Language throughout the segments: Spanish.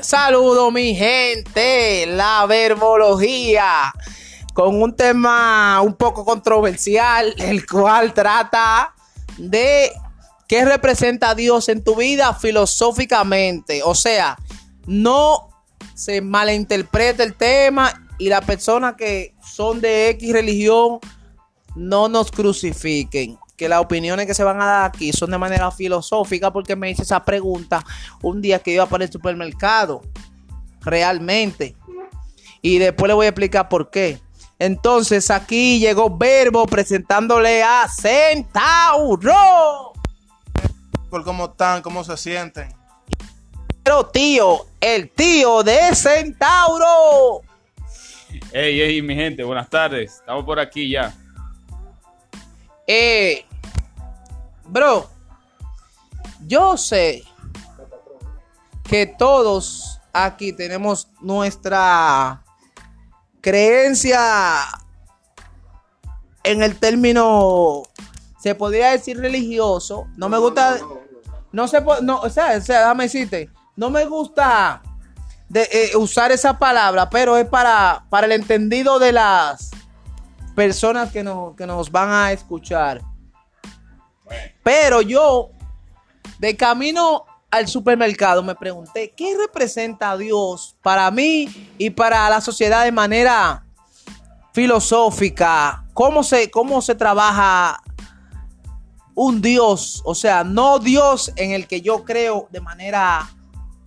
Saludo mi gente, la verbología, con un tema un poco controversial, el cual trata de qué representa Dios en tu vida filosóficamente. O sea, no se malinterprete el tema y las personas que son de X religión no nos crucifiquen que las opiniones que se van a dar aquí son de manera filosófica porque me hice esa pregunta un día que iba para el supermercado. Realmente. Y después le voy a explicar por qué. Entonces aquí llegó Verbo presentándole a Centauro. ¿Cómo están? ¿Cómo se sienten? Pero tío, el tío de Centauro. Hey, hey, mi gente, buenas tardes. Estamos por aquí ya. Eh, Bro, yo sé que todos aquí tenemos nuestra creencia en el término, se podría decir religioso. No, me gusta, no, se no, o sea, o sea, déjame decirte, no me gusta de, eh, usar esa palabra, pero es para, para el entendido de las personas que, que nos van a escuchar. Pero yo, de camino al supermercado, me pregunté, ¿qué representa Dios para mí y para la sociedad de manera filosófica? ¿Cómo se, cómo se trabaja un Dios? O sea, no Dios en el que yo creo de manera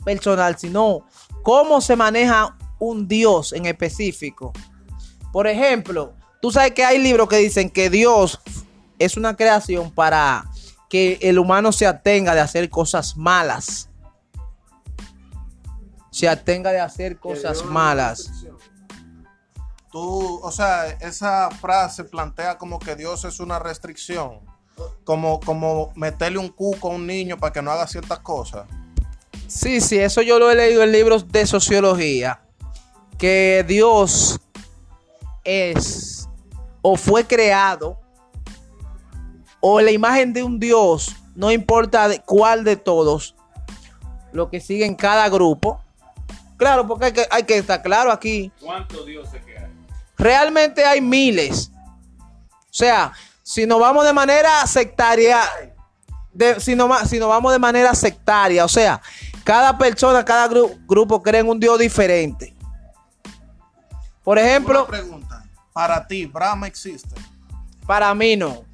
personal, sino cómo se maneja un Dios en específico. Por ejemplo, tú sabes que hay libros que dicen que Dios es una creación para que el humano se atenga de hacer cosas malas. Se atenga de hacer cosas malas. Tú, o sea, esa frase plantea como que Dios es una restricción. Como, como meterle un cuco a un niño para que no haga ciertas cosas. Sí, sí, eso yo lo he leído en libros de sociología. Que Dios es o fue creado o la imagen de un Dios, no importa de cuál de todos, lo que sigue en cada grupo. Claro, porque hay que, hay que estar claro aquí. ¿Cuántos dioses que hay? Realmente hay miles. O sea, si nos vamos de manera sectaria, si, no, si nos vamos de manera sectaria, o sea, cada persona, cada grupo cree en un Dios diferente. Por ejemplo. pregunta. Para ti, Brahma existe. Para mí no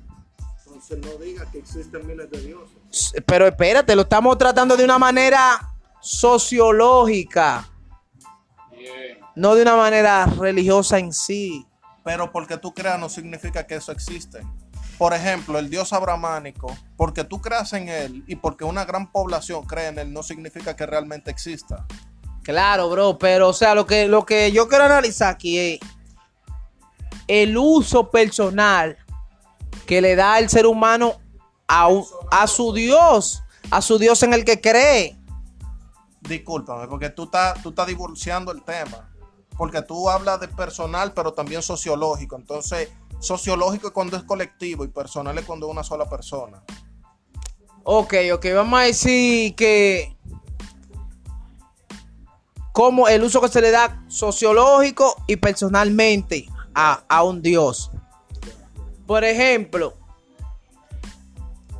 no diga que existen miles de dioses. Pero espérate, lo estamos tratando de una manera sociológica. No de una manera religiosa en sí. Pero porque tú creas no significa que eso existe. Por ejemplo, el dios abramánico, porque tú creas en él y porque una gran población cree en él, no significa que realmente exista. Claro, bro, pero o sea, lo que, lo que yo quiero analizar aquí es el uso personal que le da el ser humano a, a su Dios, a su Dios en el que cree. Discúlpame, porque tú estás, tú estás divorciando el tema. Porque tú hablas de personal, pero también sociológico. Entonces, sociológico es cuando es colectivo y personal es cuando es una sola persona. Ok, ok, vamos a decir que como el uso que se le da sociológico y personalmente a, a un Dios. Por ejemplo,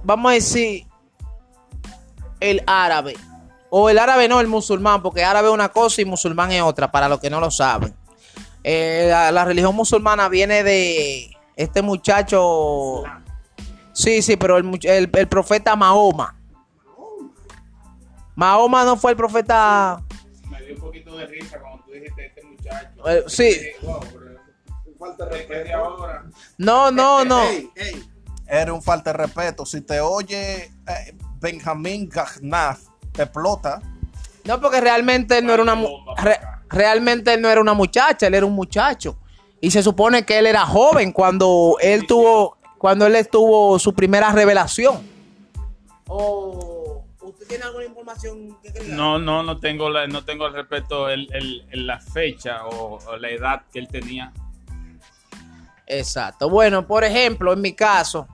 vamos a decir el árabe. O el árabe no, el musulmán, porque árabe es una cosa y musulmán es otra, para los que no lo saben. Eh, la, religión musulmana viene de este muchacho. Sí, sí, pero el, profeta Mahoma. Mahoma no fue el profeta. Me dio un poquito de risa cuando tú dijiste este muchacho. Eh, sí falta de respeto. No, no, no. Era un falta de respeto. Si te oye eh, Benjamín Gagnaz, te explota. No, porque realmente él no era una realmente él no era una muchacha, él era un muchacho. Y se supone que él era joven cuando él tuvo cuando él estuvo su primera revelación. ¿O usted tiene alguna información que No, no, no tengo la, no tengo el respeto el, la fecha o la edad que él tenía. Exacto. Bueno, por ejemplo, en mi caso,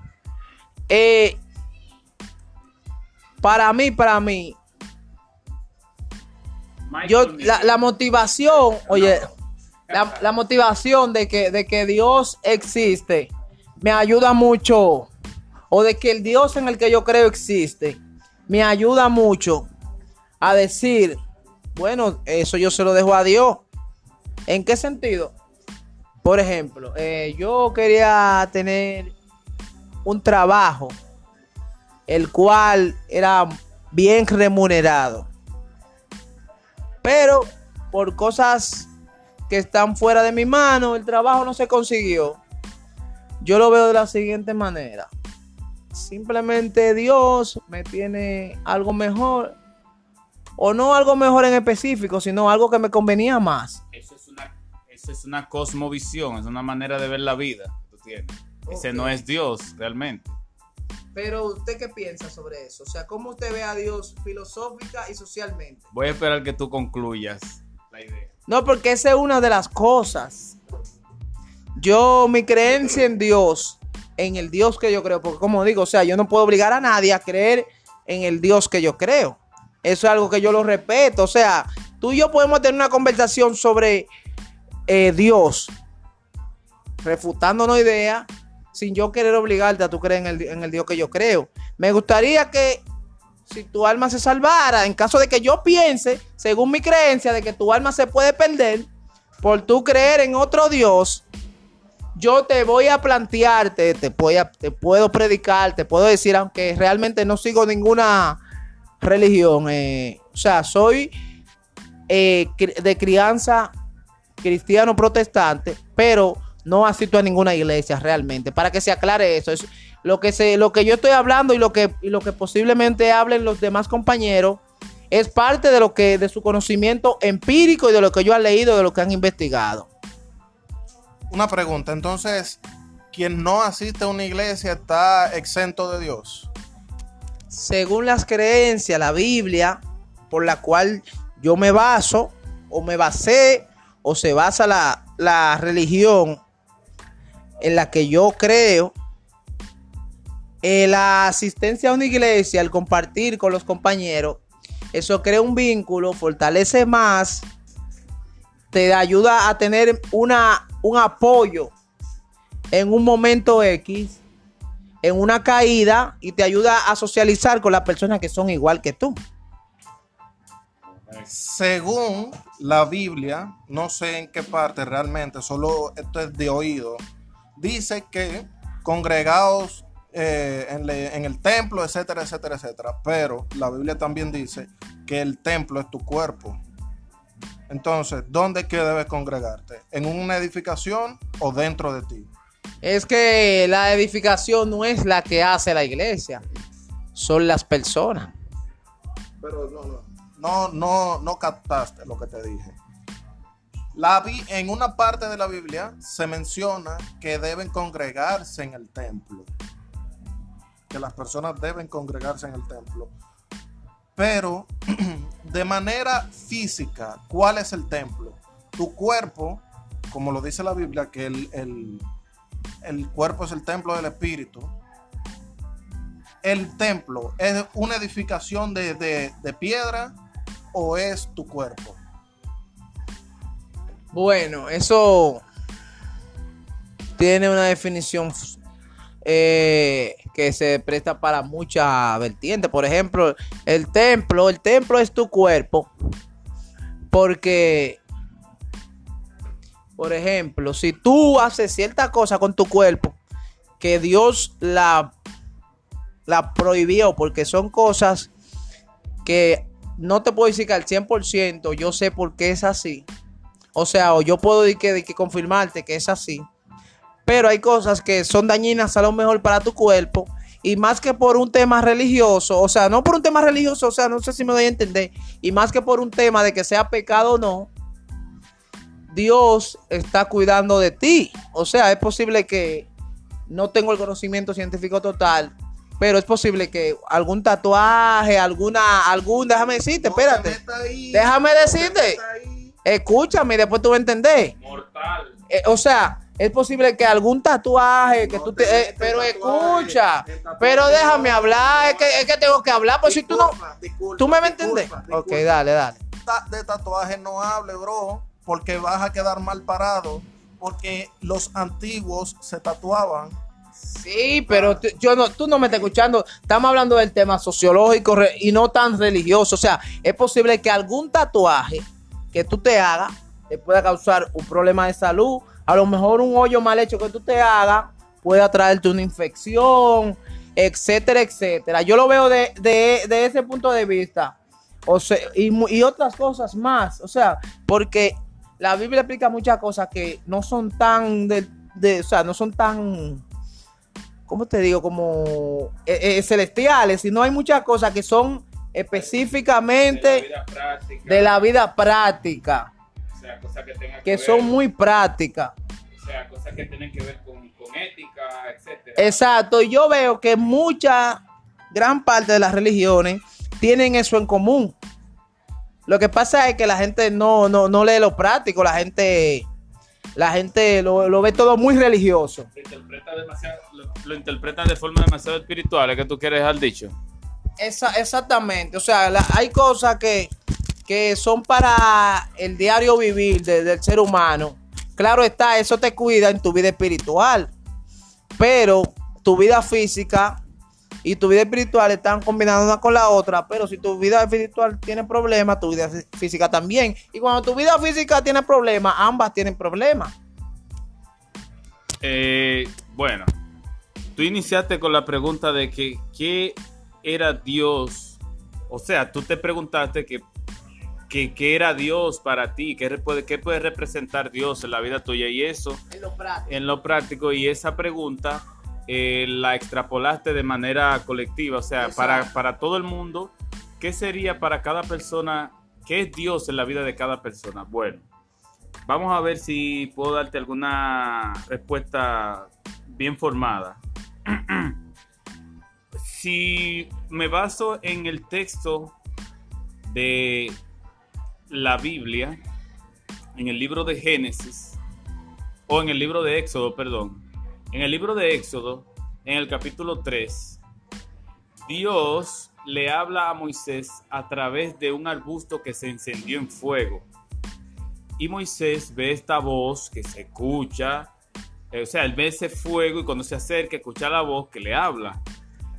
eh, para mí, para mí, yo, la, la motivación, oye, la, la motivación de que, de que Dios existe me ayuda mucho, o de que el Dios en el que yo creo existe, me ayuda mucho a decir, bueno, eso yo se lo dejo a Dios. ¿En qué sentido? Por ejemplo, eh, yo quería tener un trabajo el cual era bien remunerado. Pero por cosas que están fuera de mi mano, el trabajo no se consiguió. Yo lo veo de la siguiente manera. Simplemente Dios me tiene algo mejor. O no algo mejor en específico, sino algo que me convenía más. Eso es una, cosmovisión, es una manera de ver la vida que tú tienes. Ese no es Dios realmente. Pero usted qué piensa sobre eso? O sea, ¿cómo usted ve a Dios filosófica y socialmente? Voy a esperar que tú concluyas la idea. No, porque esa es una de las cosas. Yo, mi creencia en Dios, en el Dios que yo creo, porque como digo, o sea, yo no puedo obligar a nadie a creer en el Dios que yo creo. Eso es algo que yo lo respeto. O sea, tú y yo podemos tener una conversación sobre eh, Dios, refutándonos ideas, sin yo querer obligarte a tú creer en el, en el Dios que yo creo. Me gustaría que si tu alma se salvara, en caso de que yo piense, según mi creencia, de que tu alma se puede perder por tú creer en otro Dios, yo te voy a plantearte, te, voy a- te puedo predicar, te puedo decir, aunque realmente no sigo ninguna religión, eh, o sea, soy eh, de crianza cristiano protestante, pero no asisto a ninguna iglesia realmente, para que se aclare eso. Es lo que se, lo que yo estoy hablando y lo que, y lo que posiblemente hablen los demás compañeros es parte de lo que, de su conocimiento empírico y de lo que yo he leído, de lo que han investigado. Una pregunta, entonces, quien no asiste a una iglesia está exento de Dios. según las creencias, la Biblia, por la cual yo me baso, o me basé, o se basa la, la religión en la que yo creo, eh, la asistencia a una iglesia, el compartir con los compañeros, eso crea un vínculo, fortalece más, te ayuda a tener una, un apoyo en un momento X en una caída y te ayuda a socializar con las personas que son igual que tú. Según la Biblia, no sé en qué parte realmente, solo esto es de oído, dice que congregados eh, en, le- en el templo, etcétera, etcétera, etcétera. Pero la Biblia también dice que el templo es tu cuerpo. Entonces, ¿dónde es que debes congregarte? ¿En una edificación o dentro de ti? Es que la edificación no es la que hace la iglesia, son las personas. Pero no, no. No, no, no captaste lo que te dije. La en una parte de la Biblia se menciona que deben congregarse en el templo. Que las personas deben congregarse en el templo. Pero de manera física, ¿cuál es el templo? Tu cuerpo, como lo dice la Biblia, que el, el- el cuerpo es el templo del Espíritu el templo es una edificación de, de- de piedra o es tu cuerpo? Bueno, eso tiene una definición eh, que se presta para muchas vertientes. Por ejemplo, el templo, el templo es tu cuerpo. Porque, por ejemplo, si tú haces cierta cosa con tu cuerpo que Dios la, la prohibió, porque son cosas que no te puedo decir que al 100% yo sé por qué es así. O sea, o yo puedo decir que, que confirmarte que es así. Pero hay cosas que son dañinas a lo mejor para tu cuerpo. Y más que por un tema religioso, o sea, no por un tema religioso, o sea, no sé si me doy a entender. Y más que por un tema de que sea pecado o no, Dios está cuidando de ti. O sea, es posible que no tengo el conocimiento científico total, pero es posible que algún tatuaje, alguna, algún, déjame decirte, espérate. Déjame decirte. Escúchame y después tú vas a entender. Mortal. Eh, o sea, es posible que algún tatuaje que tú te. eh, pero escucha, pero déjame hablar. Es que, es que tengo que hablar. Pues si tú no. ¿Tú me vas a entender? Ok, dale, dale. de tatuaje no hable, bro, porque vas a quedar mal parado. Porque los antiguos se tatuaban. Sí, pero yo no, tú no me estás escuchando. Estamos hablando del tema sociológico y no tan religioso. O sea, es posible que algún tatuaje que tú te hagas te pueda causar un problema de salud. A lo mejor un hoyo mal hecho que tú te hagas pueda traerte una infección, etcétera, etcétera. Yo lo veo de, de- ese punto de vista. O sea, y, y otras cosas más. O sea, porque la Biblia explica muchas cosas que no son tan de, de- o sea, no son tan ¿cómo te digo? Como eh, eh, celestiales, sino hay muchas cosas que son específicamente práctica. de la vida práctica, O sea, cosas que tengan que ver- son muy prácticas. O sea, cosas que tienen que ver con, con ética, etcétera. Exacto, y yo veo que mucha, gran parte de las religiones tienen eso en común. Lo que pasa es que la gente no, no, no lee lo práctico, la gente, la gente lo, lo ve todo muy religioso. Se interpreta demasiado, lo, lo interpretan de forma demasiado espiritual, es que tú quieres dejar dicho. Esa- exactamente, o sea, la- hay cosas que, que son para el diario vivir de- del ser humano. Claro está, eso te cuida en tu vida espiritual, pero tu vida física y tu vida espiritual están combinadas una con la otra, pero si tu vida espiritual tiene problemas, tu vida fí- física también. Y cuando tu vida física tiene problemas, ambas tienen problemas. Eh, bueno, tú iniciaste con la pregunta de que qué era Dios. O sea, tú te preguntaste que, que- qué era Dios para ti, qué puede, qué puede representar Dios en la vida tuya y eso en lo práctico y esa pregunta eh, la extrapolaste de manera colectiva, o sea, para, para todo el mundo, ¿qué sería para cada persona, qué es Dios en la vida de cada persona? Bueno, vamos a ver si puedo darte alguna respuesta bien formada. si me baso en el texto de la Biblia, en el libro de Génesis, o en el libro de Éxodo, perdón. En el libro de Éxodo, en el capítulo 3, Dios le habla a Moisés a través de un arbusto que se encendió en fuego. Y Moisés ve esta voz que se escucha, eh, o sea, él ve ese fuego y cuando se acerca, escucha la voz que le habla.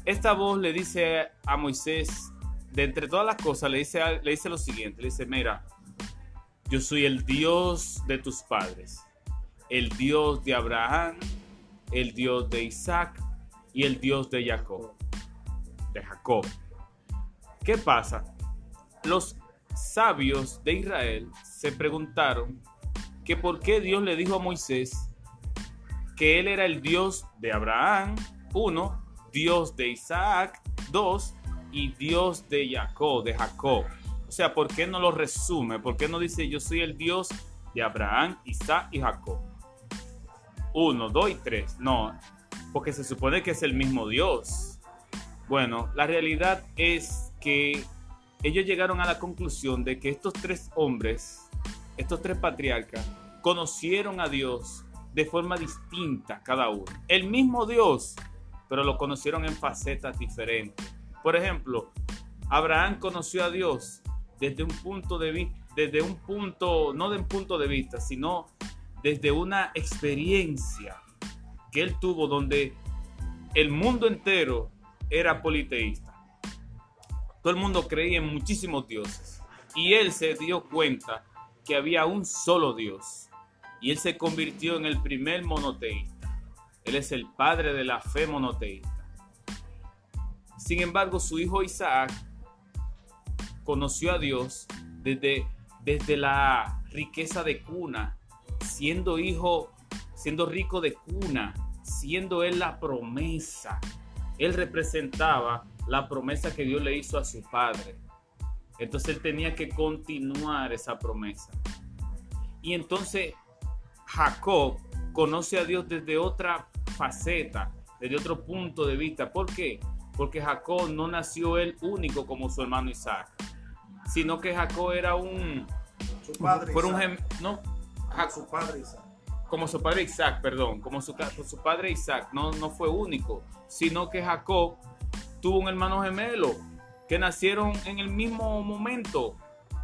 Esta voz le dice a Moisés, de entre todas las cosas, le dice, le dice lo siguiente, le dice, mira, yo soy el Dios de tus padres, el Dios de Abraham, el Dios de Isaac y el Dios de Jacob. De Jacob. ¿Qué pasa? Los sabios de Israel se preguntaron que por qué Dios le dijo a Moisés que él era el Dios de Abraham, uno, Dios de Isaac, dos, y Dios de Jacob, de Jacob. O sea, ¿por qué no lo resume? ¿Por qué no dice yo soy el Dios de Abraham, Isaac y Jacob? Uno, dos y tres. No, porque se supone que es el mismo Dios. Bueno, la realidad es que ellos llegaron a la conclusión de que estos tres hombres, estos tres patriarcas, conocieron a Dios de forma distinta cada uno. El mismo Dios, pero lo conocieron en facetas diferentes. Por ejemplo, Abraham conoció a Dios desde un punto de vista, desde un punto, no de un punto de vista, sino desde una experiencia que él tuvo donde el mundo entero era politeísta. Todo el mundo creía en muchísimos dioses. Y él se dio cuenta que había un solo Dios. Y él se convirtió en el primer monoteísta. Él es el padre de la fe monoteísta. Sin embargo, su hijo Isaac conoció a Dios desde, desde la riqueza de cuna, siendo hijo, siendo rico de cuna, siendo él la promesa. Él representaba la promesa que Dios le hizo a su padre. Entonces él tenía que continuar esa promesa. Y entonces Jacob conoce a Dios desde otra faceta, desde otro punto de vista. ¿Por qué? Porque Jacob no nació él único como su hermano Isaac, sino que Jacob era un... Su padre. Fue un no, Ah, su padre Isaac. como su padre Isaac, perdón, como su, su padre Isaac no, no fue único, sino que Jacob tuvo un hermano gemelo que nacieron en el mismo momento,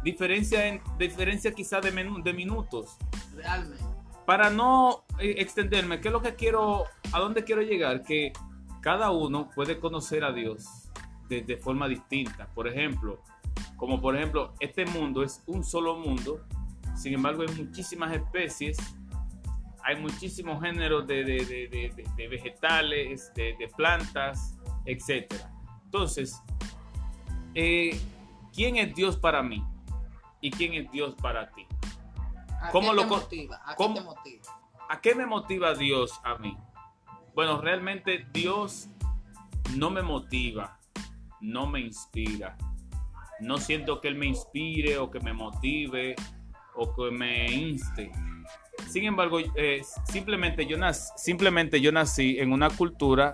diferencia, en, diferencia quizá de, menú, de minutos. Realmente. Para no eh, extenderme, ¿qué es lo que quiero, a dónde quiero llegar? Que cada uno puede conocer a Dios de, de forma distinta. Por ejemplo, como por ejemplo, este mundo es un solo mundo, sin embargo hay muchísimas especies, hay muchísimos géneros de, de- de- de- vegetales, de, de plantas, etc. Entonces, eh, ¿quién es Dios para mí? ¿Y quién es Dios para ti? ¿A ¿Cómo qué lo te co- motiva? ¿A cómo- qué te motiva? ¿A qué me motiva Dios a mí? Bueno, realmente Dios no me motiva, no me inspira. No siento que Él me inspire o que me motive o que me inste. Sin embargo, eh, simplemente, yo nací, simplemente yo nací en una cultura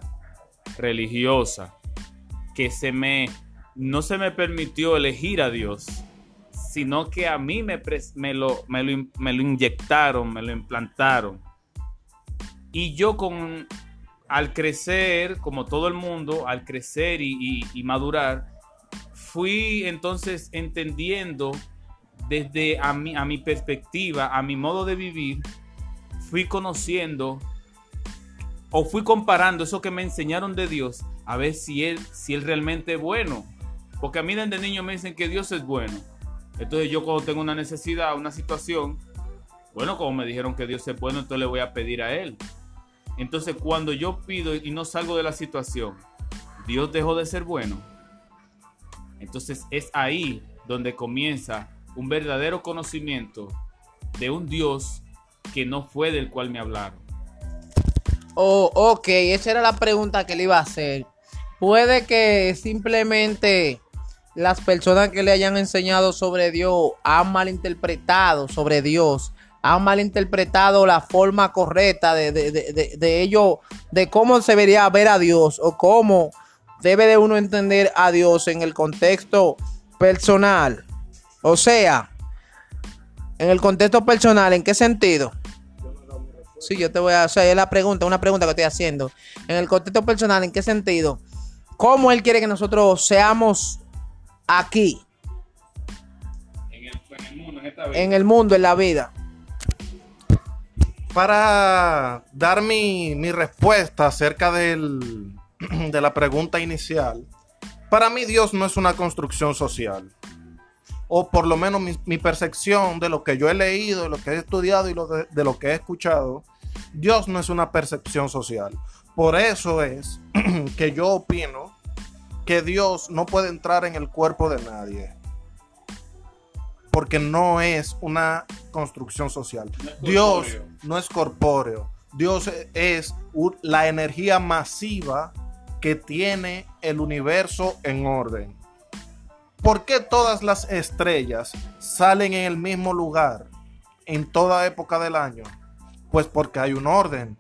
religiosa que se me, no se me permitió elegir a Dios, sino que a mí me, lo, me, lo, me lo inyectaron, me lo implantaron. Y yo con, al crecer, como todo el mundo, al crecer y- y madurar, fui entonces entendiendo desde a mi, a mi perspectiva, a mi modo de vivir, fui conociendo o fui comparando eso que me enseñaron de Dios a ver si él, si él realmente es bueno. Porque a mí desde niño me dicen que Dios es bueno. Entonces yo cuando tengo una necesidad, una situación, bueno, como me dijeron que Dios es bueno, entonces le voy a pedir a Él. Entonces cuando yo pido y no salgo de la situación, Dios dejó de ser bueno. Entonces es ahí donde comienza un verdadero conocimiento de un Dios que no fue del cual me hablaron. Oh, ok, esa era la pregunta que le iba a hacer. Puede que simplemente las personas que le hayan enseñado sobre Dios han malinterpretado sobre Dios, han malinterpretado la forma correcta de, de, de, de, ello, de cómo se debería ver a Dios o cómo debe de uno entender a Dios en el contexto personal. O sea, en el contexto personal, ¿en qué sentido? Sí, yo te voy a hacer la pregunta, una pregunta que estoy haciendo. En el contexto personal, ¿en qué sentido? ¿Cómo Él quiere que nosotros seamos aquí, En el, mundo, en esta vida. en el mundo, en la vida? Para dar mi, mi respuesta acerca del, de la pregunta inicial, para mí Dios no es una construcción social. O por lo menos mi, mi percepción de lo que yo he leído, de lo que he estudiado y lo de, de lo que he escuchado, Dios no es una percepción social. Por eso es que yo opino que Dios no puede entrar en el cuerpo de nadie. Porque no es una construcción social. No Dios no es corpóreo. Dios es la energía masiva que tiene el universo en orden. ¿Por qué todas las estrellas salen en el mismo lugar en toda época del año? Pues porque hay un orden.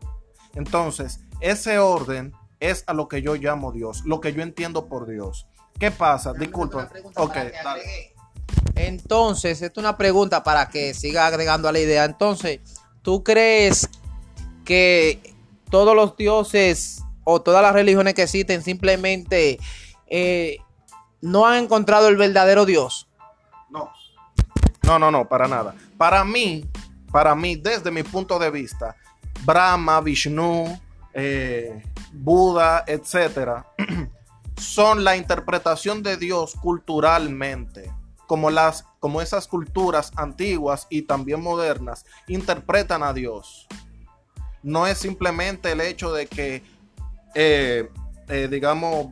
Entonces, ese orden es a lo que yo llamo Dios, lo que yo entiendo por Dios. ¿Qué pasa? Disculpa. Ok, dale. Entonces, esta es una pregunta para que siga agregando a la idea. Entonces, ¿tú crees que todos los dioses o todas las religiones que existen simplemente eh, no han encontrado el verdadero Dios? No. No, no, no, para nada. Para mí, para mí, desde mi punto de vista, Brahma, Vishnu, eh, Buda, etcétera, son la interpretación de Dios culturalmente, como las, como esas culturas antiguas y también modernas interpretan a Dios. No es simplemente el hecho de que, eh, eh, digamos,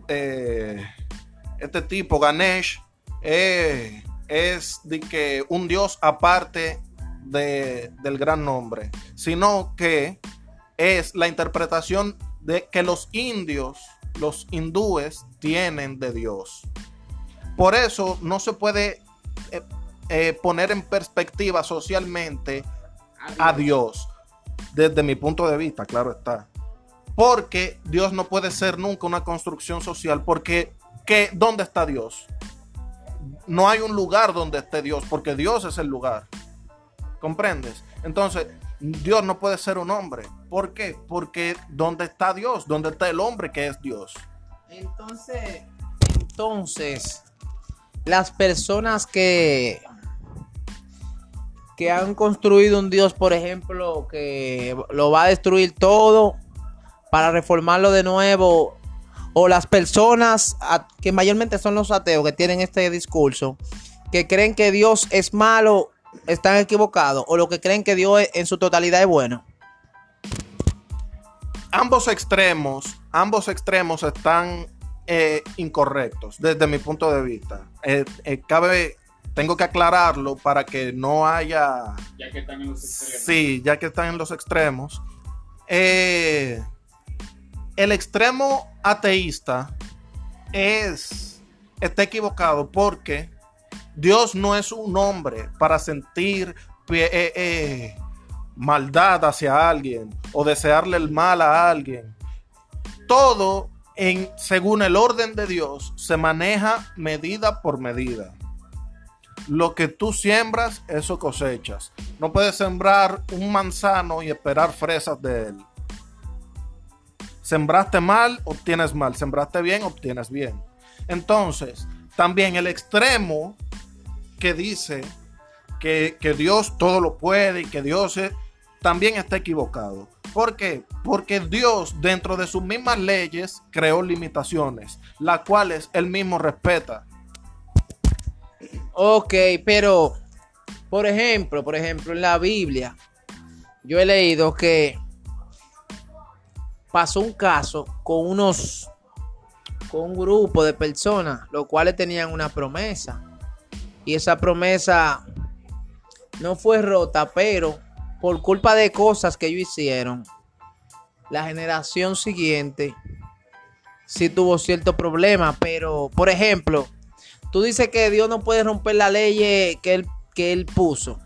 este tipo, Ganesh, eh, es de que un dios aparte de- del gran nombre, sino que es la interpretación de que los indios, los hindúes, tienen de Dios. Por eso no se puede eh, eh, poner en perspectiva socialmente a Dios, desde mi punto de vista, claro está. Porque Dios no puede ser nunca una construcción social, porque ¿qué, ¿dónde está Dios? No hay un lugar donde esté Dios, porque Dios es el lugar. ¿Comprendes? Entonces, Dios no puede ser un hombre. ¿Por qué? Porque ¿dónde está Dios? ¿Dónde está el hombre que es Dios? Entonces, entonces, las personas que que han construido un Dios, por ejemplo, que lo va a destruir todo para reformarlo de nuevo, o las personas a- que mayormente son los ateos que tienen este discurso, que creen que Dios es malo, están equivocados, o los que creen que Dios es- en su totalidad es bueno. ambos extremos, ambos extremos están eh, incorrectos desde mi punto de vista. Eh, eh, cabe, tengo que aclararlo para que no haya, Ya que están en los extremos. sí, ya que están en los extremos. Eh, el extremo ateísta es está equivocado porque Dios no es un hombre para sentir eh, eh, maldad hacia alguien o desearle el mal a alguien. Todo en según el orden de Dios se maneja medida por medida. Lo que tú siembras, eso cosechas. No puedes sembrar un manzano y esperar fresas de él. Sembraste mal, obtienes mal. Sembraste bien, obtienes bien. Entonces, también el extremo que dice que, que Dios todo lo puede y que Dios también está equivocado. ¿Por qué? Porque Dios dentro de sus mismas leyes creó limitaciones, las cuales él mismo respeta. Ok, pero, por ejemplo, por ejemplo, en la Biblia, yo he leído que pasó un caso con unos, con un grupo de personas, los cuales tenían una promesa. Y esa promesa no fue rota, pero por culpa de cosas que ellos hicieron, la generación siguiente sí tuvo cierto problema. Pero, por ejemplo, Tú dices que Dios no puede romper la ley que él, que él puso.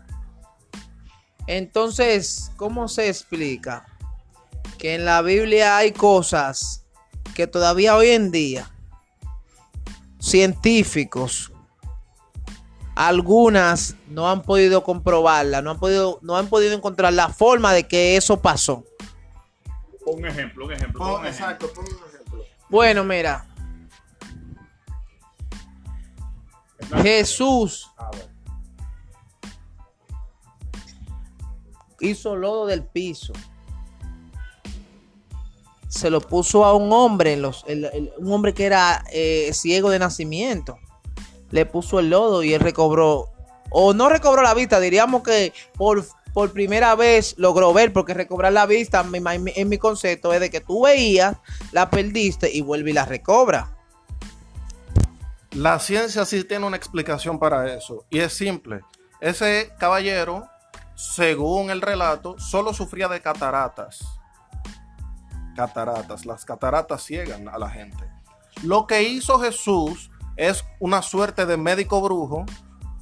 Entonces, ¿cómo se explica que en la Biblia hay cosas que todavía hoy en día científicos algunas no han podido comprobarla, no han podido no han podido encontrar la forma de que eso pasó? Un ejemplo, un ejemplo. Pon- un ejemplo. exacto, pon un ejemplo. Bueno, mira, Jesús A ver. hizo lodo del piso. Se lo puso a un hombre, en los, un hombre que era eh, ciego de nacimiento. Le puso el lodo y él recobró, o no recobró la vista, diríamos que por, por primera vez logró ver, porque recobrar la vista, mi- mi- en mi concepto, es de que tú veías, la perdiste y vuelve y la recobra. La ciencia sí tiene una explicación para eso y es simple. Ese caballero, según el relato, solo sufría de cataratas. Cataratas, las cataratas ciegan a la gente. Lo que hizo Jesús es una suerte de médico brujo,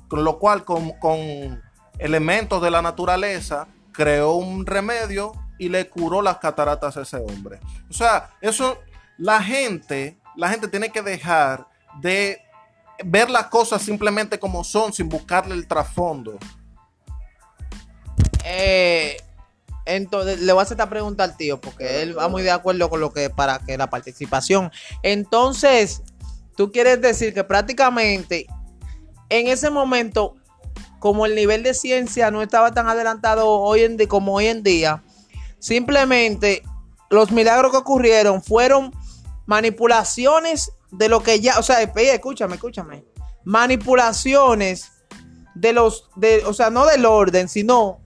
con lo cual con, con elementos de la naturaleza creó un remedio y le curó las cataratas a ese hombre. O sea, eso la gente, la gente tiene que dejar de ver las cosas simplemente como son sin buscarle el trasfondo. Eh, entonces, le voy a hacer esta pregunta al tío, porque él va muy de acuerdo con lo que para que la participación. Entonces, tú quieres decir que prácticamente en ese momento, como el nivel de ciencia no estaba tan adelantado hoy en día como hoy en día, simplemente los milagros que ocurrieron fueron manipulaciones de lo que ya, o sea, espe- escúchame, escúchame, manipulaciones de los, de, o sea, no del orden, sino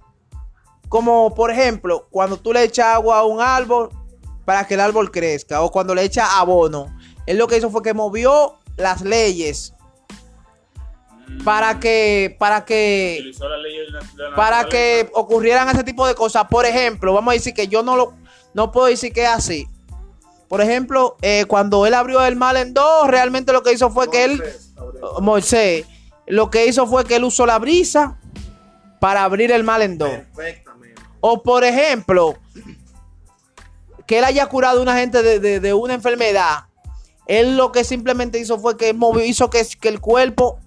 como por ejemplo, cuando tú le echas agua a un árbol para que el árbol crezca, o cuando le echas abono, él lo que hizo fue que movió las leyes para que, para que, para que ocurrieran ese tipo de cosas. Por ejemplo, vamos a decir que yo no lo, no puedo decir que es así. Por ejemplo, eh, cuando él abrió el mal en dos, realmente lo que hizo fue que él, Moisés, lo que hizo fue que él usó la brisa para abrir el mal en dos. O por ejemplo, que él haya curado a una gente de, de- de una enfermedad. Él lo que simplemente hizo fue que movió- hizo que, que el cuerpo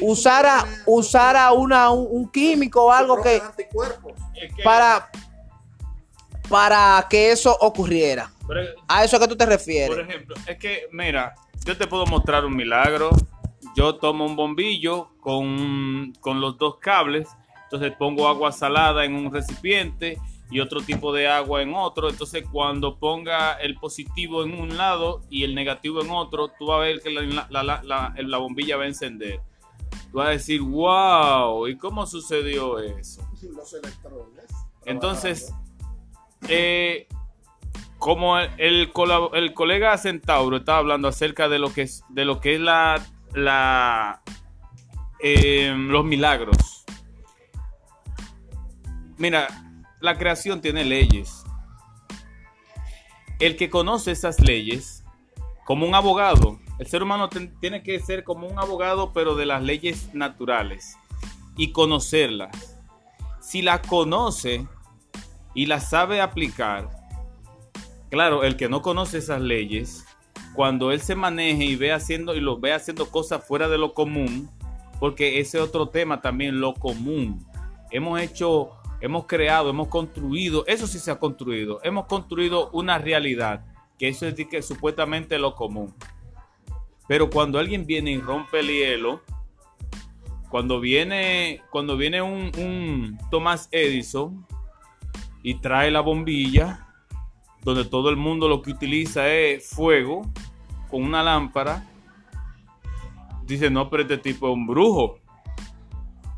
usara, usara una, un, un químico o algo que para, para que eso ocurriera. pero- A eso es que tú te Por refieres. ejemplo, es que, mira, yo te puedo mostrar un milagro. Yo tomo un bombillo con, con los dos cables. Entonces pongo agua salada en un recipiente y otro tipo de agua en otro. Entonces, cuando ponga el positivo en un lado y el negativo en otro, tú vas a ver que la, la, la, la bombilla va a encender. Tú vas a decir, wow, ¿y cómo sucedió eso? Los electrones. Entonces, eh, como el, colega Centauro estaba hablando acerca de lo que es, de lo que es la, eh, los milagros. Mira, la creación tiene leyes. El que conoce esas leyes, como un abogado, el ser humano tiene que ser como un abogado, pero de las leyes naturales y conocerlas. Si las conoce y las sabe aplicar, claro, el que no conoce esas leyes, cuando él se maneje y ve haciendo y lo ve haciendo cosas fuera de lo común, porque ese otro tema también lo común. Hemos hecho hemos creado, hemos construido, eso sí se ha construido, hemos construido una realidad, que eso es que supuestamente lo común. Pero cuando alguien viene y rompe el hielo, cuando viene, cuando viene un, un Thomas Edison y trae la bombilla, donde todo el mundo lo que utiliza es fuego con una lámpara, dice, no, pero este tipo es un brujo.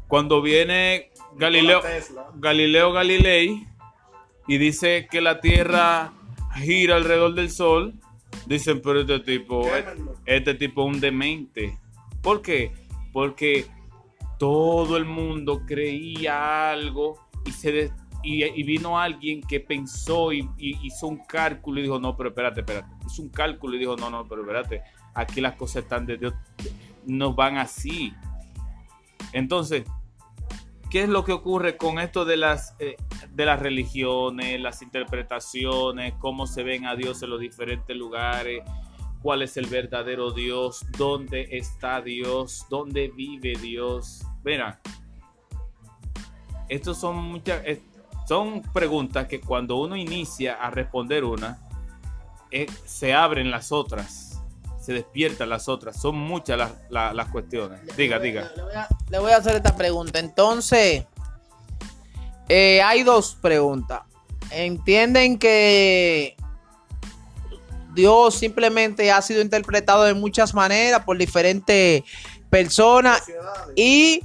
Cuando viene Galileo, Galileo Galilei y dice que la Tierra gira alrededor del Sol, dicen, pero este tipo, este tipo es un demente. ¿Por qué? Porque todo el mundo creía algo y se y, vino alguien que pensó y, hizo un cálculo y dijo, no, pero espérate, espérate. Hizo un cálculo y dijo, no, no, pero espérate, aquí las cosas están de Dios, no van así. Entonces, ¿Qué es lo que ocurre con esto de las, eh, de las religiones, las interpretaciones, cómo se ven a Dios en los diferentes lugares? ¿Cuál es el verdadero Dios? ¿Dónde está Dios? ¿Dónde vive Dios? Mira, estos son muchas, son preguntas que cuando uno inicia a responder una, eh, se abren las otras se despiertan las otras. Son muchas las, las, cuestiones. Diga, diga. Le voy, a, hacer esta pregunta. Entonces, eh, hay dos preguntas. ¿Entienden que Dios simplemente ha sido interpretado de muchas maneras por diferentes personas y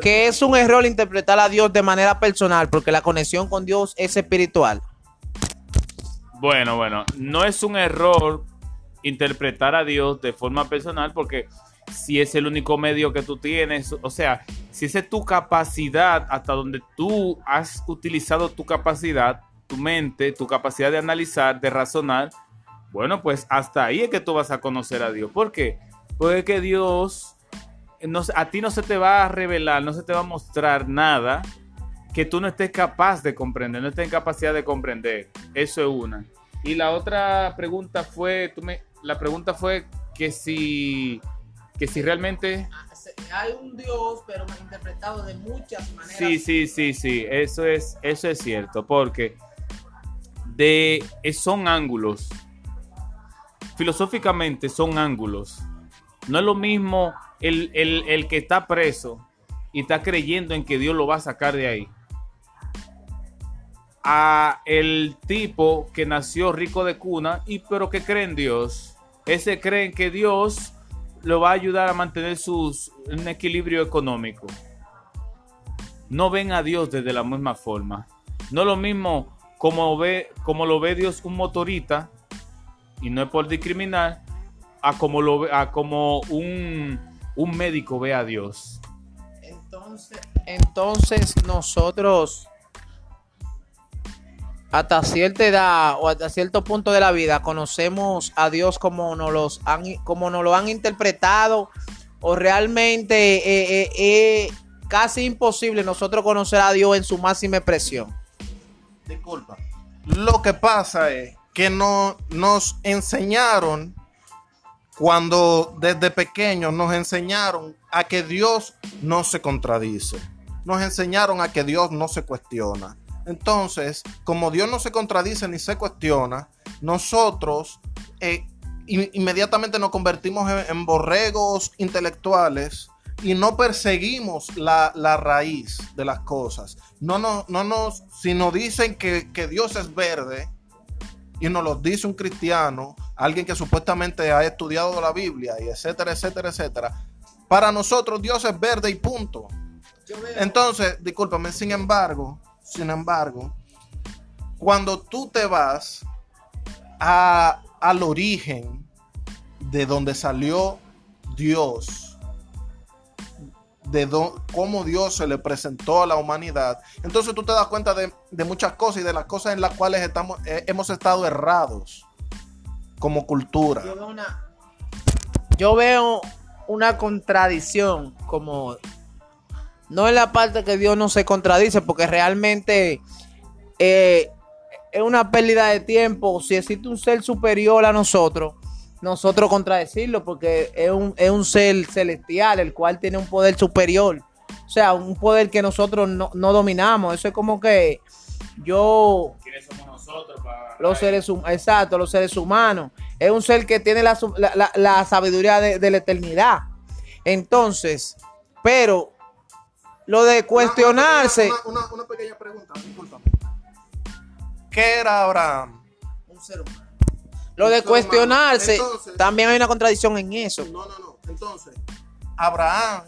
que es un error interpretar a Dios de manera personal porque la conexión con Dios es espiritual? Bueno, bueno, no es un error interpretar a Dios de forma personal porque si es el único medio que tú tienes, o sea, si esa es tu capacidad, hasta donde tú has utilizado tu capacidad, tu mente, tu capacidad de analizar, de razonar, bueno, pues hasta ahí es que tú vas a conocer a Dios. ¿Por qué? Porque que Dios no, a ti no se te va a revelar, no se te va a mostrar nada que tú no estés capaz de comprender, no estés en capacidad de comprender. Eso es una. Y la otra pregunta fue, tú me, la pregunta fue que si, que si realmente... Hay un Dios, pero interpretado de muchas maneras. Sí, sí, sí, sí, eso es, eso es cierto, porque de, son ángulos. Filosóficamente son ángulos. No es lo mismo el, el que está preso y está creyendo en que Dios lo va a sacar de ahí a el tipo que nació rico de cuna y pero que cree en Dios ese creen que Dios lo va a ayudar a mantener sus, un equilibrio económico. No ven a Dios desde la misma forma. No lo mismo como, ve, lo ve Dios un motorista, y no es por discriminar, a como, lo, a como un, un médico ve a Dios. Entonces nosotros hasta cierta edad o hasta cierto punto de la vida conocemos a Dios como nos, los han, como nos lo han interpretado o realmente es eh, eh, eh, casi imposible nosotros conocer a Dios en su máxima expresión. Disculpa. Lo que pasa es que no, nos enseñaron cuando desde pequeños nos enseñaron a que Dios no se contradice. Nos enseñaron a que Dios no se cuestiona entonces, como Dios no se contradice ni se cuestiona, nosotros eh, inmediatamente nos convertimos en, borregos intelectuales y no perseguimos la, la raíz de las cosas. No, no, no nos, si nos dicen que, que Dios es verde y nos lo dice un cristiano, alguien que supuestamente ha estudiado la Biblia y etcétera, etcétera, etcétera, para nosotros Dios es verde y punto. Entonces, discúlpame, sin embargo, sin embargo, cuando tú te vas a, al origen de donde salió Dios, de cómo Dios se le presentó a la humanidad, entonces tú te das cuenta de, muchas cosas y de las cosas en las cuales estamos, eh, hemos estado errados como cultura. Yo veo, una, yo veo una contradicción como no en la parte que Dios no se contradice, porque realmente eh, es una pérdida de tiempo. Si existe un ser superior a nosotros, nosotros contradecirlo, porque es un, es un ser celestial, el cual tiene un poder superior. O sea, un poder que nosotros no, dominamos. Eso es como que yo... ¿Quiénes somos nosotros? Para... Los seres exacto, los seres humanos. Es un ser que tiene la, la, sabiduría de, de la eternidad. Entonces, pero lo de cuestionarse. Una, pequeña pregunta, discúlpame. ¿Qué era Abraham? Un ser humano. Lo de cuestionarse, también hay una contradicción en eso. No, no, no. Entonces, Abraham,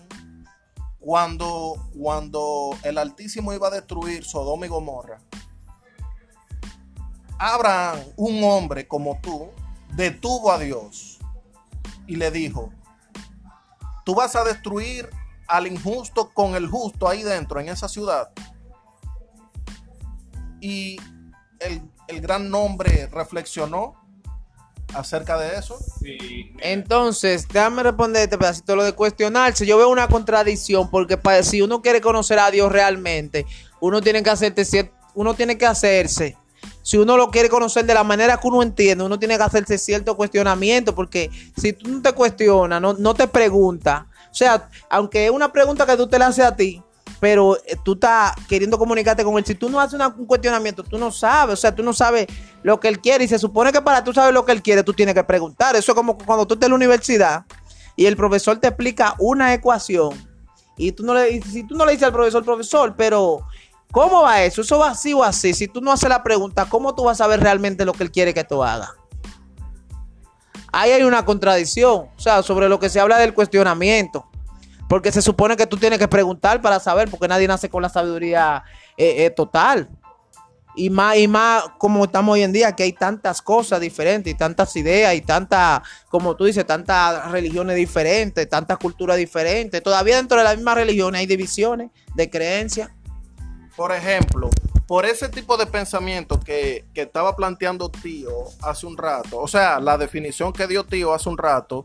cuando, cuando el Altísimo iba a destruir Sodoma y Gomorra, Abraham, un hombre como tú, detuvo a Dios y le dijo, tú vas a destruir al injusto con el justo ahí dentro, en esa ciudad. Y el, gran nombre reflexionó acerca de eso. Entonces, déjame responder este pedacito, lo de cuestionarse. Yo veo una contradicción porque si uno quiere conocer a Dios realmente, uno tiene que hacerte, uno tiene que hacerse si uno lo quiere conocer de la manera que uno entiende, uno tiene que hacerse cierto cuestionamiento, porque si tú no te cuestionas, no, no te preguntas, sea, aunque es una pregunta que tú te la haces a ti, pero eh, tú estás queriendo comunicarte con él. Si tú no haces un cuestionamiento, tú no sabes, o sea, tú no sabes lo que él quiere. Y se supone que para tú saber lo que él quiere, tú tienes que preguntar. Eso es como cuando tú estás en la universidad y el profesor te explica una ecuación. Y tú no le, si tú no le dices al profesor, profesor, pero ¿cómo va eso? ¿Eso va así o así? Si tú no haces la pregunta, ¿cómo tú vas a saber realmente lo que él quiere que tú hagas? Ahí hay una contradicción, o sea, sobre lo que se habla del cuestionamiento. Porque se supone que tú tienes que preguntar para saber, porque nadie nace con la sabiduría eh, eh, total. Y más, y más como estamos hoy en día, que hay tantas cosas diferentes, y tantas ideas, y tantas, como tú dices, tantas religiones diferentes, tantas culturas diferentes. Todavía dentro de la misma religión hay divisiones de creencias. Por ejemplo, por ese tipo de pensamiento que, estaba planteando Tío hace un rato, o sea, la definición que dio Tío hace un rato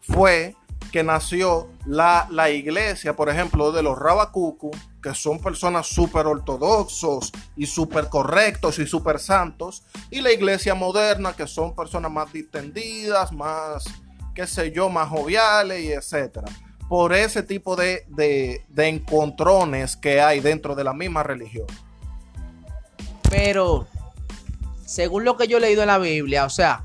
fue que nació la, la iglesia, por ejemplo, de los Rabacucu, que son personas súper ortodoxos y súper correctos y súper santos, y la iglesia moderna, que son personas más distendidas, más, qué sé yo, más joviales y etcétera. Por ese tipo de, de, de encontrones que hay dentro de la misma religión. Pero, según lo que yo he leído en la Biblia, o sea,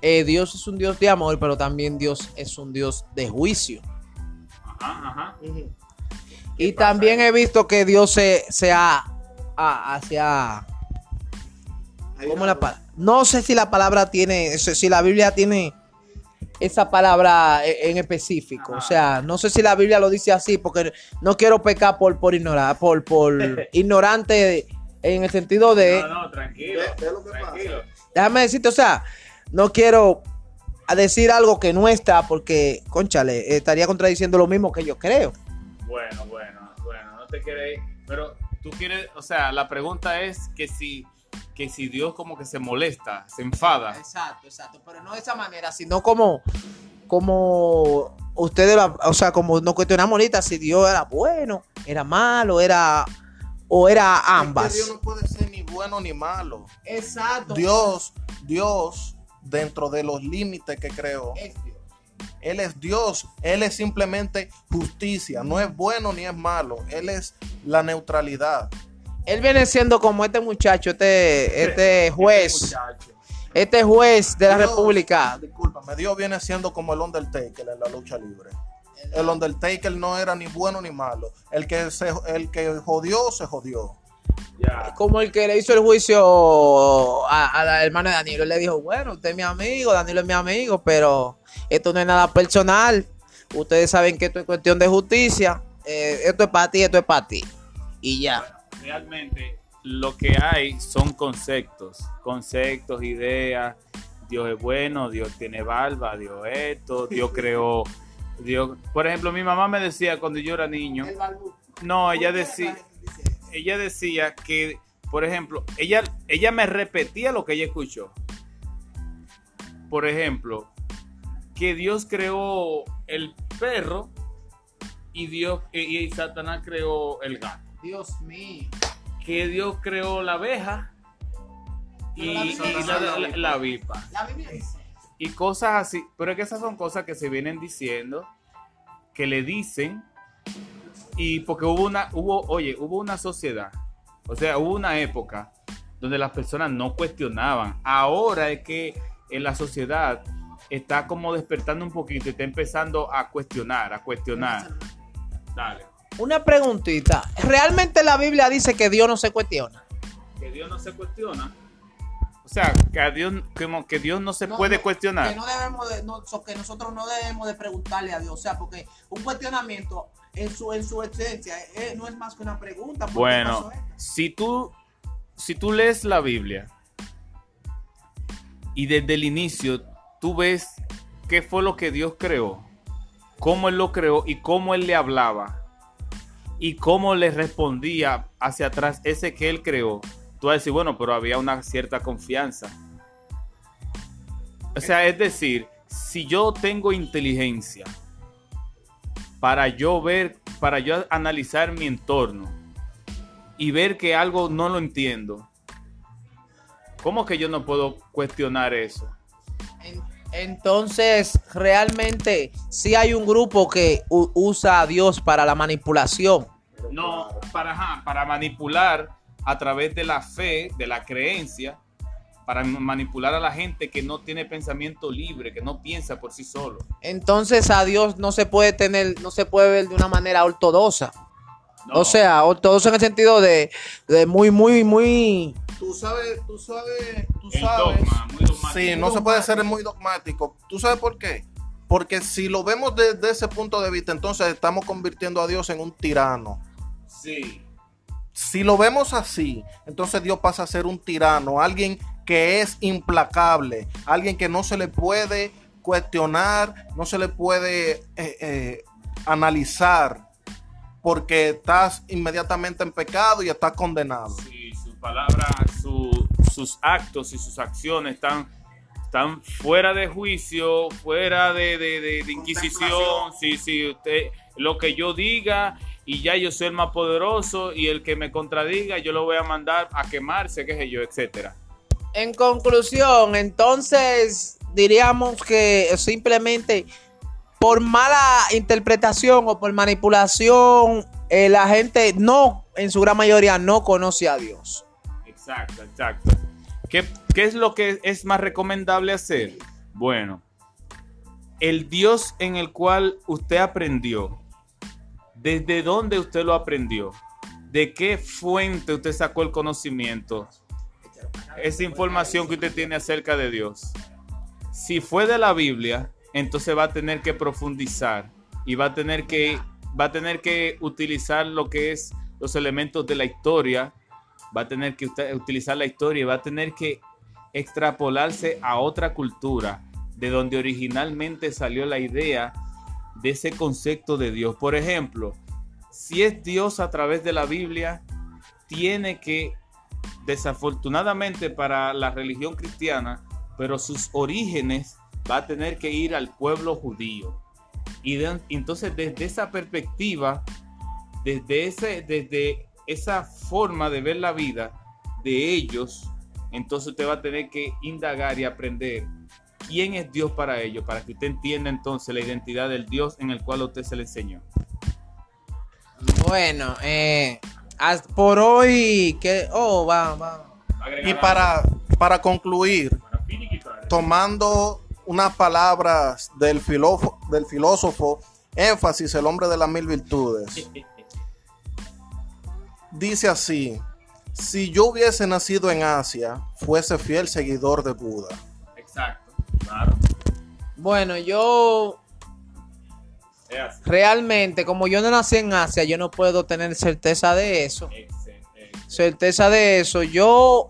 eh, Dios es un Dios de amor, pero también Dios es un Dios de juicio. Ajá, ajá. Y también he visto que Dios se, se ha, hacia... ¿Cómo la No sé si la palabra tiene, si la Biblia tiene esa palabra e, en específico. O sea, no sé si la Biblia lo dice así, porque no quiero pecar por, por ignorar, por, por ignorante en el sentido de. No, no, tranquilo. tranquilo. Déjame decirte, o sea, no quiero decir algo que no está, porque, conchale, estaría contradiciendo lo mismo que yo creo. Bueno, bueno, bueno, no te quieres. Pero tú quieres, o sea, la pregunta es que si que si Dios como que se molesta, se enfada. Exacto, exacto, pero no de esa manera, sino como, como ustedes, o sea, como nos cuestionamos ahorita si Dios era bueno, era malo, era o era ambas. Dios no puede ser ni bueno ni malo. Exacto. Dios, Dios, dentro de los límites que creó, Él es Dios, Él es simplemente justicia, no es bueno ni es malo, Él es la neutralidad. Él viene siendo como este muchacho, este, este juez. Este juez de la República. Discúlpame, Dios viene siendo como el Undertaker en la lucha libre. El Undertaker no era ni bueno ni malo. El que, se, el que jodió, se jodió. Ya. Como el que le hizo el juicio a, a la hermana de Danilo. Él le dijo, bueno, usted es mi amigo, Danilo es mi amigo, pero esto no es nada personal. Ustedes saben que esto es cuestión de justicia. Eh, esto es para ti, esto es para ti. Y ya. Realmente lo que hay son conceptos, conceptos, ideas. Dios es bueno, Dios tiene barba, Dios esto, Dios creó, Dios. Por ejemplo, mi mamá me decía cuando yo era niño, no, ella decía, ella decía que, por ejemplo, ella, ella me repetía lo que ella escuchó. Por ejemplo, que Dios creó el perro y Dios y, y Satanás creó el gato. Dios mío. Que Dios creó la abeja y, la y la, dice- la- la- la avispa. La Biblia dice. Y cosas así. Pero es que esas son cosas que se vienen diciendo, que le dicen. Y porque hubo una, hubo, oye, hubo una sociedad. O sea, hubo una época donde las personas no cuestionaban. Ahora es que en la sociedad está como despertando un poquito y está empezando a cuestionar, a cuestionar. Dale. Una preguntita. ¿Realmente la Biblia dice que Dios no se cuestiona? Que Dios no se cuestiona. O sea, que a Dios, como que Dios no se No, puede no, cuestionar. Que no debemos de, no, que nosotros no debemos de preguntarle a Dios, o sea, porque un cuestionamiento en su en su esencia eh, no es más que una pregunta. ¿por qué Bueno, si tú, si tú lees la Biblia y desde el inicio tú ves qué fue lo que Dios creó, cómo Él lo creó y cómo Él le hablaba y cómo le respondía hacia atrás ese que Él creó, tú vas a decir, bueno, pero había una cierta confianza. O sea, es decir, si yo tengo inteligencia para yo ver, para yo analizar mi entorno, y ver que algo no lo entiendo, ¿cómo que yo no puedo cuestionar eso? En- Entonces, realmente sí hay un grupo que usa a Dios para la manipulación. No, para, para manipular a través de la fe, de la creencia, para manipular a la gente que no tiene pensamiento libre, que no piensa por sí solo. Entonces a Dios no se puede tener, no se puede ver de una manera ortodoxa. No, O sea, ortodoxa en el sentido de, de muy, muy, muy... Tú sabes, tú sabes, tú el sabes. dogma, muy dogmático. Sí, no se puede ser muy dogmático. ¿Tú sabes por qué? Porque si lo vemos desde ese punto de vista, entonces estamos convirtiendo a Dios en un tirano. Sí, Si lo vemos así, entonces Dios pasa a ser un tirano, alguien que es implacable, alguien que no se le puede cuestionar, no se le puede eh, eh, analizar, porque estás inmediatamente en pecado y estás condenado. sí, sus palabras, su- sus actos y sus acciones están, están fuera de juicio, fuera de, de- de- de inquisición. Sí, sí, usted, lo que yo diga y ya yo soy el más poderoso y el que me contradiga yo lo voy a mandar a quemarse, qué sé yo, etcétera. En conclusión, entonces diríamos que simplemente por mala interpretación o por manipulación, eh, la gente no, en su gran mayoría, no conoce a Dios. Exacto, exacto. ¿Qué, qué es lo que es más recomendable hacer? Bueno, el Dios en el cual usted aprendió, ¿desde dónde usted lo aprendió? ¿De qué fuente usted sacó el conocimiento? Esa información que usted tiene acerca de Dios. Si fue de la Biblia, entonces va a tener que profundizar y va a tener que, va a tener que utilizar lo que es los elementos de la historia va a tener que utilizar la historia y va a tener que extrapolarse a otra cultura de donde originalmente salió la idea de ese concepto de Dios. Por ejemplo, si es Dios a través de la Biblia, tiene que, desafortunadamente para la religión cristiana, pero sus orígenes va a tener que ir al pueblo judío. Y de- entonces desde esa perspectiva, desde, ese, desde esa forma de ver la vida de ellos, entonces usted va a tener que indagar y aprender quién es Dios para ellos, para que usted entienda entonces la identidad del Dios en el cual a usted se le enseñó. Bueno, eh, por hoy, que, oh, va, va. Y para, para concluir, tomando unas palabras del filósofo, del filósofo Énfasis, el hombre de las mil virtudes. Dice así, si yo hubiese nacido en Asia, fuese fiel seguidor de Buda. Exacto, claro. Bueno, yo realmente, como yo no nací en Asia, yo no puedo tener certeza de eso. Excelente. certeza de eso. Yo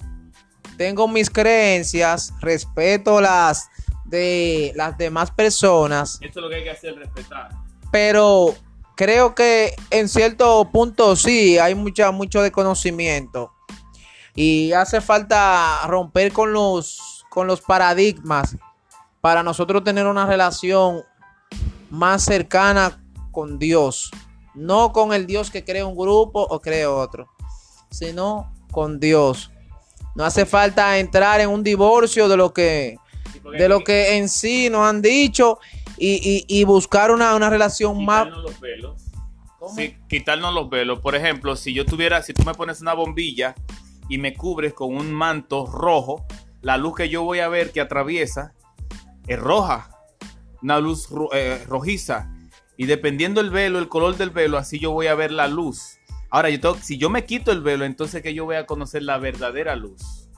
tengo mis creencias, respeto las de las demás personas, Eso es lo que hay que hacer, respetar. pero creo que en cierto punto sí hay mucha mucho desconocimiento y hace falta romper con los con los paradigmas para nosotros tener una relación más cercana con Dios, no con el Dios que crea un grupo o crea otro, sino con Dios. No hace falta entrar en un divorcio de lo que de lo que en sí nos han dicho y, y- y buscar una, una relación más quitarnos los velos. ¿Cómo? Sí, quitarnos los velos. Por ejemplo, si yo tuviera, si tú me pones una bombilla y me cubres con un manto rojo, la luz que yo voy a ver que atraviesa es roja, una luz ro- eh, rojiza. Y dependiendo el velo, el color del velo, así yo voy a ver la luz. Ahora, yo tengo- si yo me quito el velo, entonces que yo voy a conocer la verdadera luz.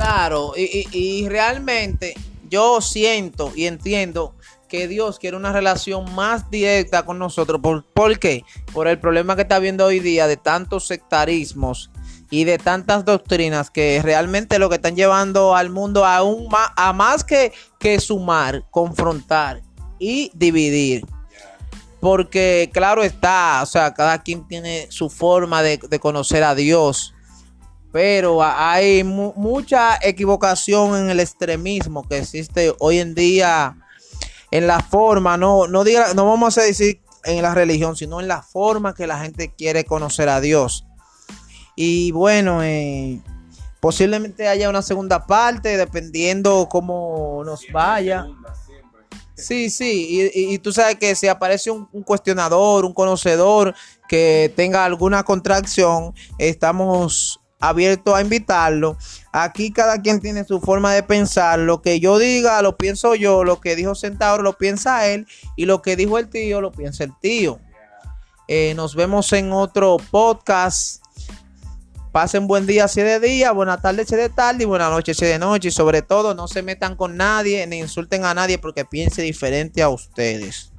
Claro, y, y- realmente yo siento y entiendo que Dios quiere una relación más directa con nosotros. ¿Por, ¿por qué? Por el problema que está habiendo hoy día de tantos sectarismos y de tantas doctrinas que realmente lo que están llevando al mundo aún más, a más que, que sumar, confrontar y dividir. Porque claro está, o sea, cada quien tiene su forma de, de conocer a Dios. Pero hay mu- mucha equivocación en el extremismo que existe hoy en día en la forma, no, no, diga, no vamos a decir en la religión, sino en la forma que la gente quiere conocer a Dios. Y bueno, eh, posiblemente haya una segunda parte, dependiendo cómo nos vaya. Sí, sí, y, y- y tú sabes que si aparece un, un cuestionador, un conocedor que tenga alguna contracción, estamos abiertos a invitarlo. Aquí cada quien tiene su forma de pensar. Lo que yo diga lo pienso yo, lo que dijo Centauro lo piensa él y lo que dijo el tío lo piensa el tío. Eh, nos vemos en otro podcast. Pasen buen día si de día, buena tarde si de tarde y buena noche si de noche. Y sobre todo no se metan con nadie ni insulten a nadie porque piense diferente a ustedes.